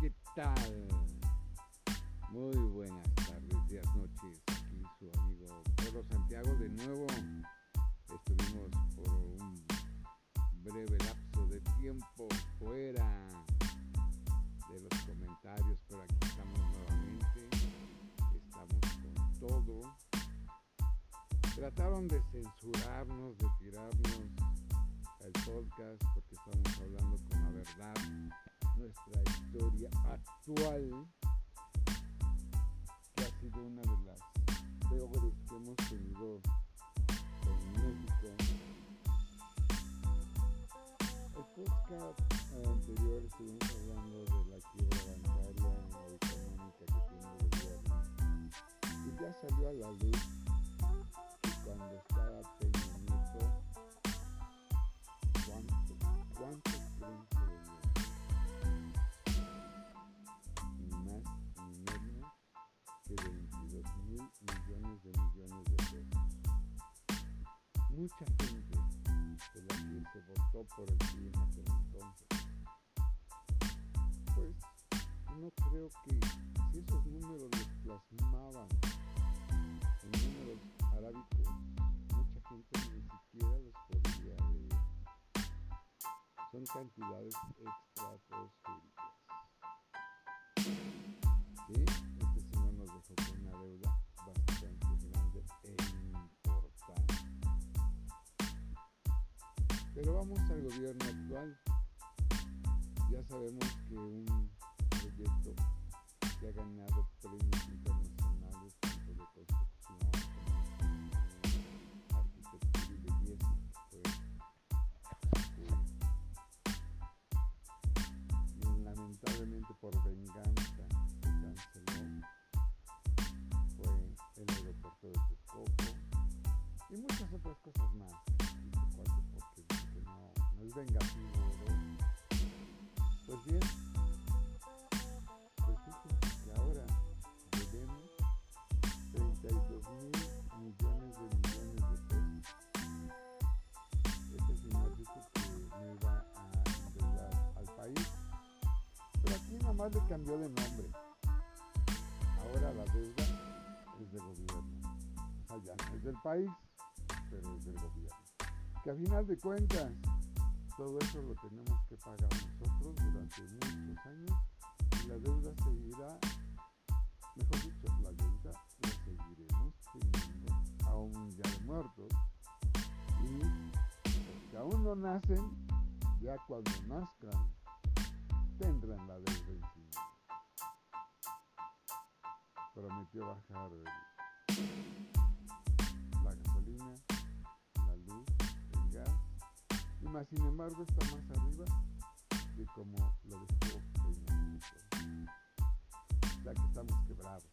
¿qué tal? Muy buenas tardes, días, noches. Aquí su amigo Pedro Santiago de nuevo. Estuvimos por un breve lapso de tiempo fuera de los comentarios, pero aquí estamos nuevamente. Estamos con todo. Trataron de censurarnos, de tirarnos el podcast porque estamos hablando con la verdad nuestra historia actual, que ha sido una de las peores que hemos tenido en México. El podcast anterior estuvimos hablando de la quiebra bancaria o económica que tiene el gobierno y ya salió a la luz Mucha gente de la votó por el PRI en aquel entonces. Pues no creo que si esos números los plasmaban en números arábicos, mucha gente ni siquiera los podría leer. Son cantidades estratosféricas. Pero vamos al gobierno actual. Ya sabemos que un proyecto que ha ganado premios internacionales tanto de construcción como arquitectura y belleza fue y lamentablemente por venganza se canceló fue el aeropuerto de Texcoco y muchas otras cosas más es vengativo pues bien. Pues fíjense que ahora debemos 32 mil millones de millones de pesos. Este señor dijo que no iba a endeudar al país. Pero aquí nada más le cambió de nombre. Ahora la deuda es del gobierno. Ya no es del país, pero es del gobierno. Que a final de cuentas, todo eso lo tenemos que pagar nosotros durante muchos años y la deuda seguirá, mejor dicho, la deuda la seguiremos teniendo aún ya de muertos. Y los que aún no nacen, ya cuando nazcan, tendrán la deuda encima prometió bajar el- sin embargo está más arriba de como lo dejó Nieto. O sea que estamos quebrados.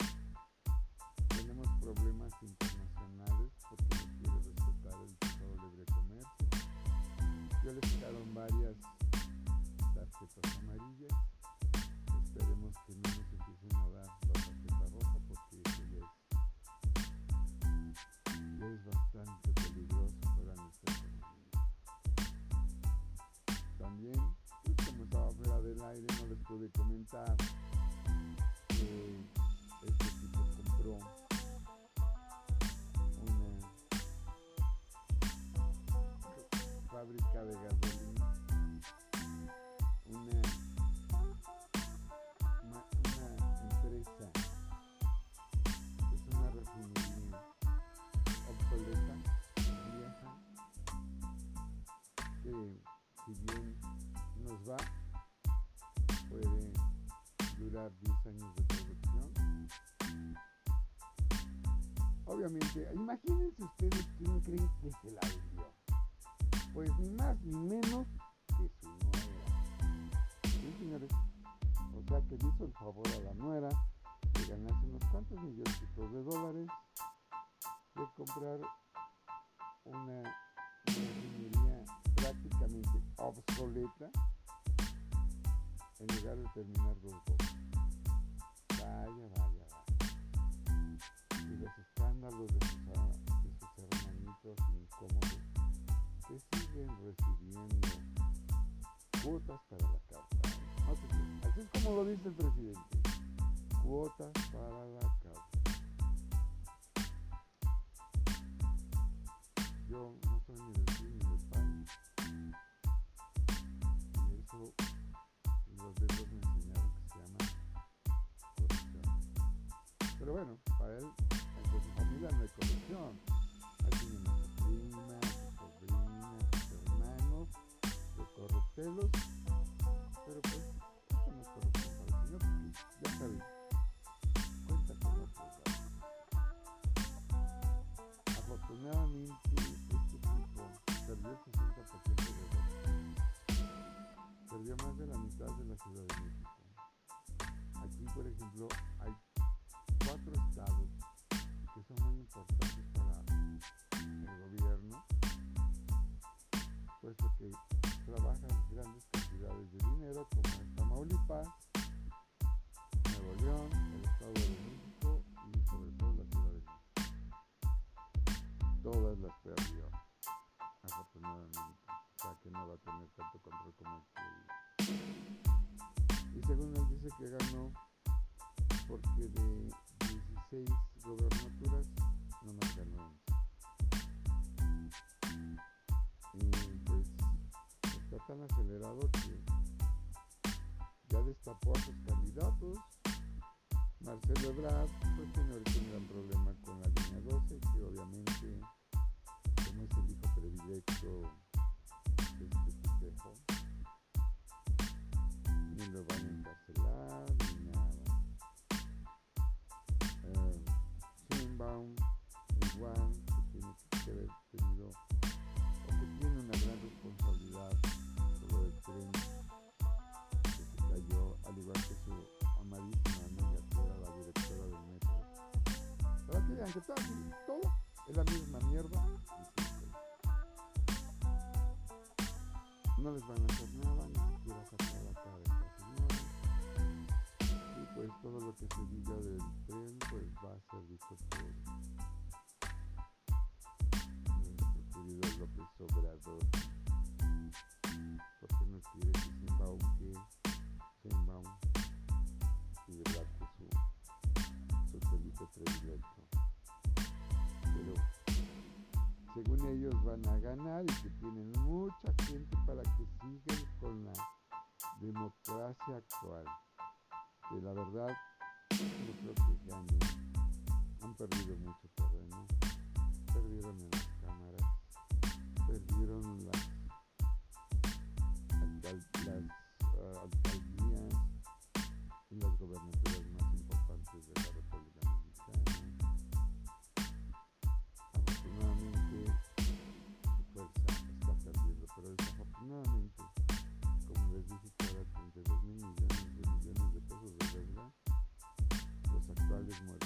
Tenemos problemas internacionales porque no quiere respetar el Tratado Libre Comercio. Ya le sacaron varias tarjetas amarillas esperemos que no nos empiecen a dar la tarjeta roja porque ya ya es bastante pude comentar que este tipo compró una fábrica de gasolina, durar 10 años de producción. Obviamente, imagínense ustedes quién creen que se la vendió. Pues ni más ni menos que su nuera. ¿Sí, señores? O sea que le hizo el favor a la nuera de ganarse unos cuantos millones de dólares de comprar una, refinería prácticamente obsoleta en lugar de terminar bocas. Vaya, vaya, vaya. Y los escándalos de sus, a- de sus hermanitos incómodos que siguen recibiendo cuotas para la causa. Qué, así es como lo dice el presidente, cuotas para la causa. Pero bueno, para él, entre su familia no hay corrupción. Ahí tienen a su prima, a su sobrina, a sus hermanos, de corruptelos. Pero pues, eso no es corrupción para el señor, ya sabe, cuenta con otros. Afortunadamente, este tipo perdió el 60% de votos. Perdió más de la mitad de la Ciudad de México. Aquí, por ejemplo, hay Nuevo León, el Estado de México y sobre todo la Ciudad de México. Todas las perdió, afortunadamente, sea que no va a tener tanto control como el que Y según él dice que ganó porque de 16 gobernaturas no más ganó 11. Y pues está tan acelerado que ya destapó a sus candidatos. Marcelo Ebrard pues tiene ahorita un gran problema con la línea 12, que obviamente como es el hijo predilecto de este tipejo, ni lo van a encarcelar ni nada. Eh, Sheinbaum igual que tiene que haber tenido o que tiene una gran responsabilidad sobre el tren Para que vean que todo, es la misma mierda. No les van a hacer nada, ni siquiera sacar la cara de esta señora. Y pues todo lo que se diga del tren pues va a ser dicho por nuestro querido López Obrador. Porque no quiere que Sheinbaum que Sheinbaum y verdad que su, su Felipe predilecto. Según ellos van a ganar y que tienen mucha gente para que sigan con la democracia actual. Que la verdad no creo que ganen. Han perdido mucho terreno. Perdieron en las cámaras. Perdieron las, los actuales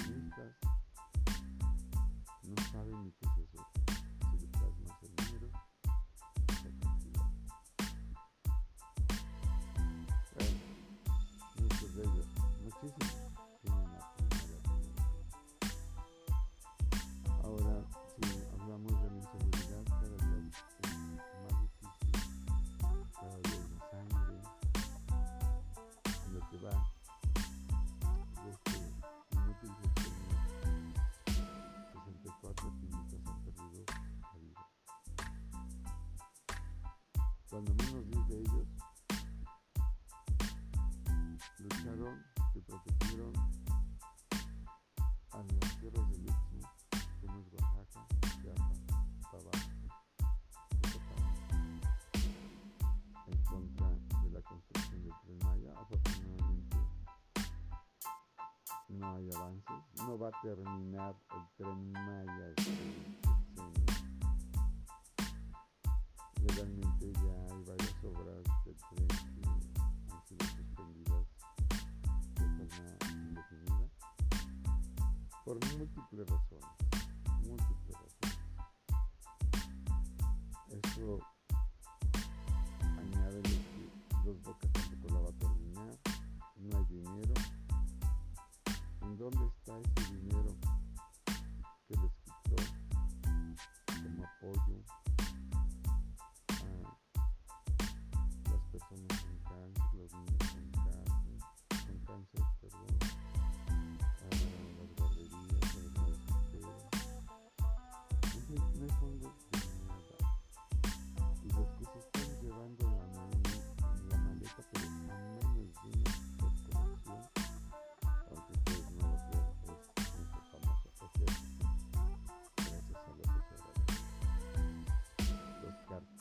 Cuando menos 10 de ellos lucharon y protegieron a las tierras del Istmo como es Oaxaca, Chiapas, Tabasco, en contra de la construcción del Tren Maya. Afortunadamente no hay avances, no va a terminar el Tren Maya este Ya hay varias obras del tren que han sido suspendidas de forma indefinida por múltiples razones,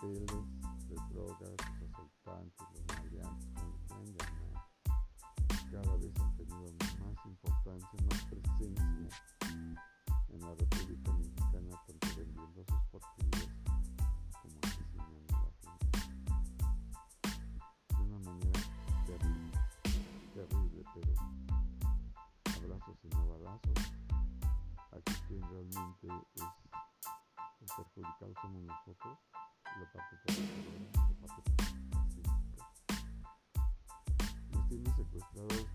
carteles de drogas, los asaltantes, los maleantes, llamar, cada vez han tenido más importancia, más presencia en la República Mexicana, tanto vendiendo sus porquerías como asesinando a la gente. De una manera terrible, terrible, pero abrazos y no balazos. Aquí quien realmente es el perjudicado somos nosotros, tiene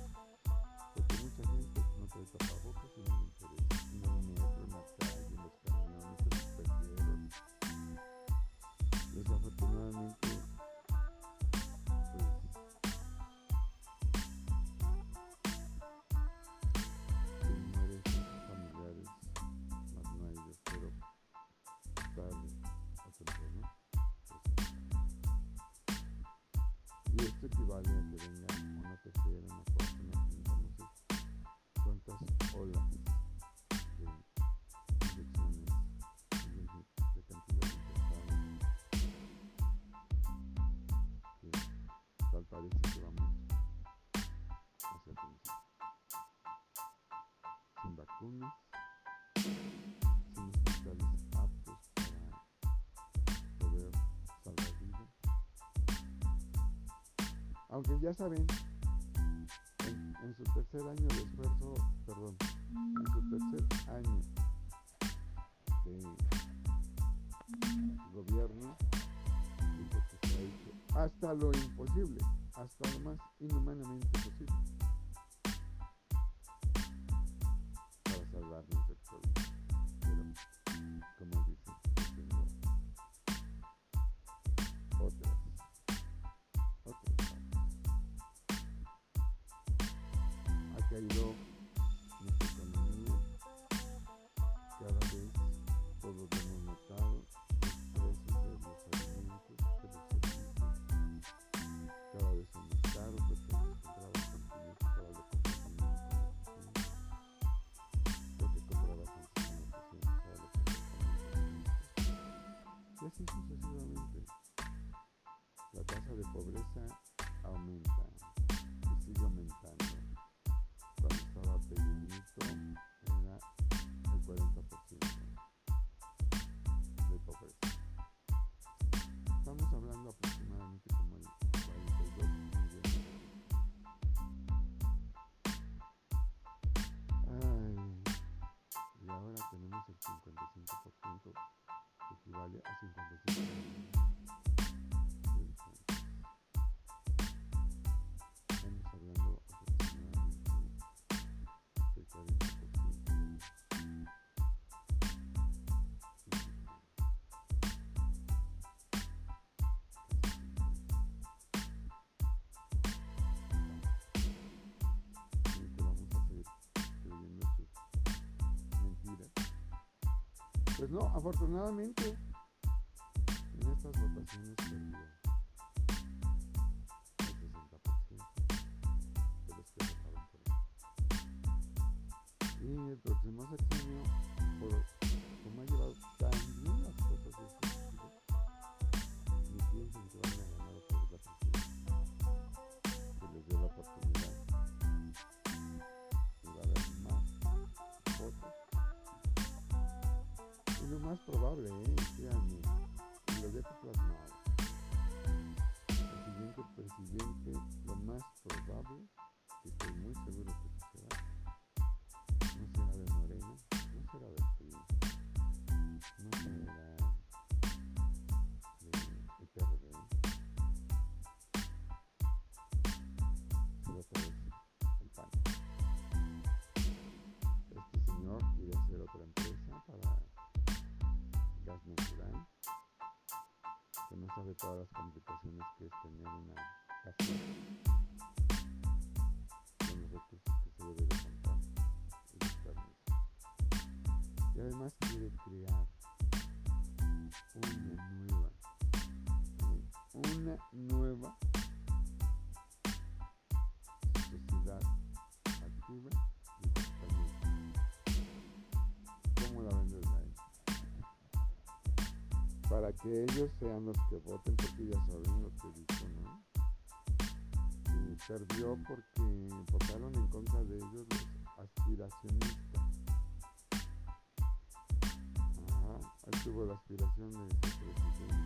parece que vamos hacia el principio. Sin vacunas, sin hospitales aptos para poder salvar vidas. Aunque ya saben, en, en su tercer año de esfuerzo, perdón, en su tercer año de gobierno, hasta lo imposible, hasta lo más inhumanamente posible para salvarnos del. Pero, como tengo otras, otras. Ha caído percent. Pues no, afortunadamente en estas votaciones perdió el 60% de los que votaron por él. Y el próximo sexenio, lo más probable, ¿eh? créanme, y lo dejo plasmado. El siguiente este presidente, lo más probable, que estoy muy seguro que natural que no sabe todas las complicaciones que es tener una casa con los recursos que se debe de contar y permisos. Y además quiere crear una nueva, una nueva para que ellos sean los que voten porque ya saben lo que dijo, ¿no? Y perdió porque votaron en contra de ellos los aspiracionistas. Ajá, él tuvo la aspiración de presidente,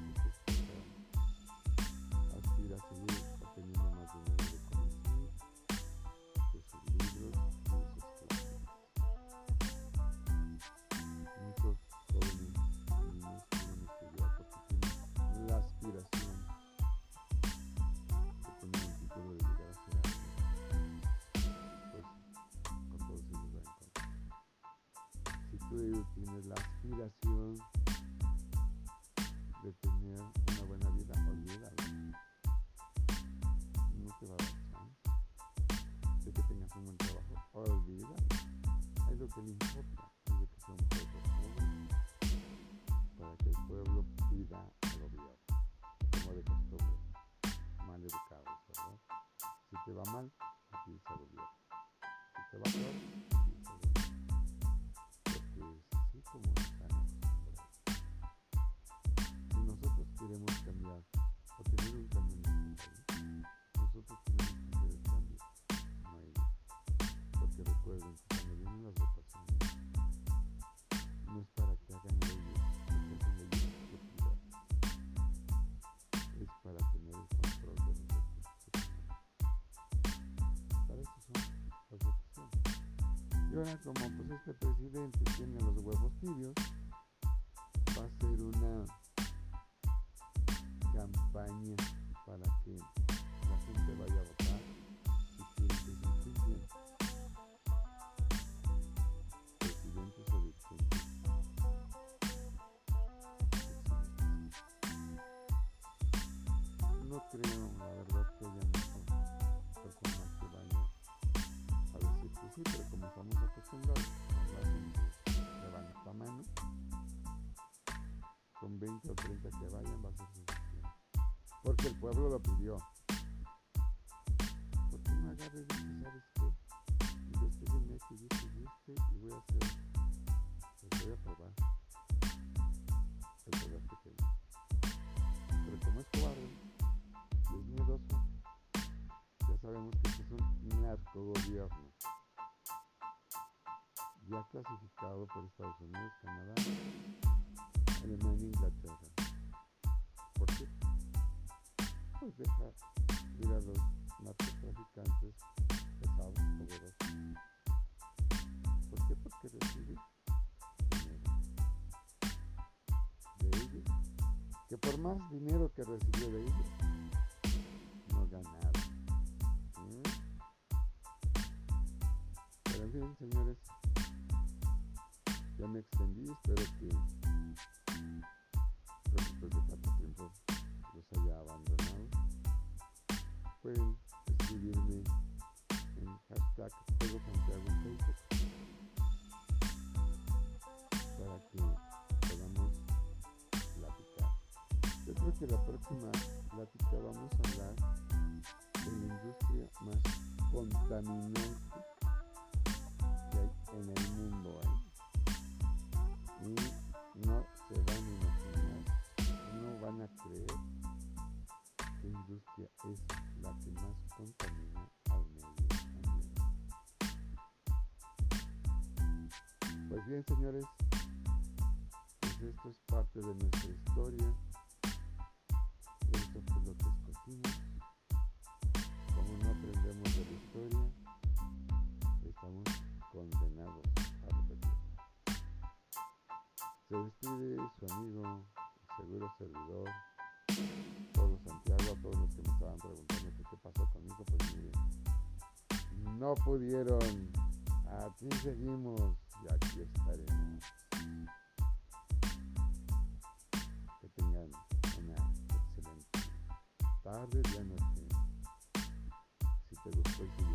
aspiración de tener una buena vida, olvídalo. No te va a dar chance. De que tengas un buen trabajo, olvídalo. Es lo que le importa, es de que sea un pueblo para que el pueblo pida al gobierno, como de costumbre, mal educados, ¿verdad? Si te va mal, pides al gobierno. Si te va peor, Y ahora como pues este presidente tiene los huevos tibios, va a hacer una campaña para que la gente vaya a votar si quiere que se incluyan presidentes. No creo, la verdad, con 20 o 30 que vayan va a ser suficiente. Porque el pueblo lo pidió. ¿Por qué no agarre y ¿sabes qué? Investíguenme esto y esto y este y voy a hacer, les voy a probar el poder que tengo. Pero como es cobarde es miedoso, ya sabemos que este es un narcogobierno. Ya clasificado por Estados Unidos, Canadá, Alemania e Inglaterra. ¿Por qué? Pues deja ir a los narcotraficantes pesados, poderosos. ¿Por qué? Porque recibe dinero de ellos. Que por más dinero que recibió de ellos, no ganaron. ¿Mm? Pero en fin, señores, ya me extendí, espero que después de tanto tiempo los haya abandonado. Pueden escribirme en hashtag Pedro Santiago en Facebook para que podamos platicar. Yo creo que la próxima plática vamos a hablar de la industria más contaminante que hay en el mundo. ¿eh? es la que más contamina al medio ambiente. Pues bien, señores, pues esto es parte de nuestra historia. Esto fue lo que escogimos. Como no aprendemos de la historia, estamos condenados a repetir. Se despide su amigo, seguro servidor y algo a todos los que me estaban preguntando que qué pasó conmigo, pues miren, no pudieron, aquí seguimos y aquí estaremos. Que tengan una excelente tarde, día, noche. Si te gustó el video,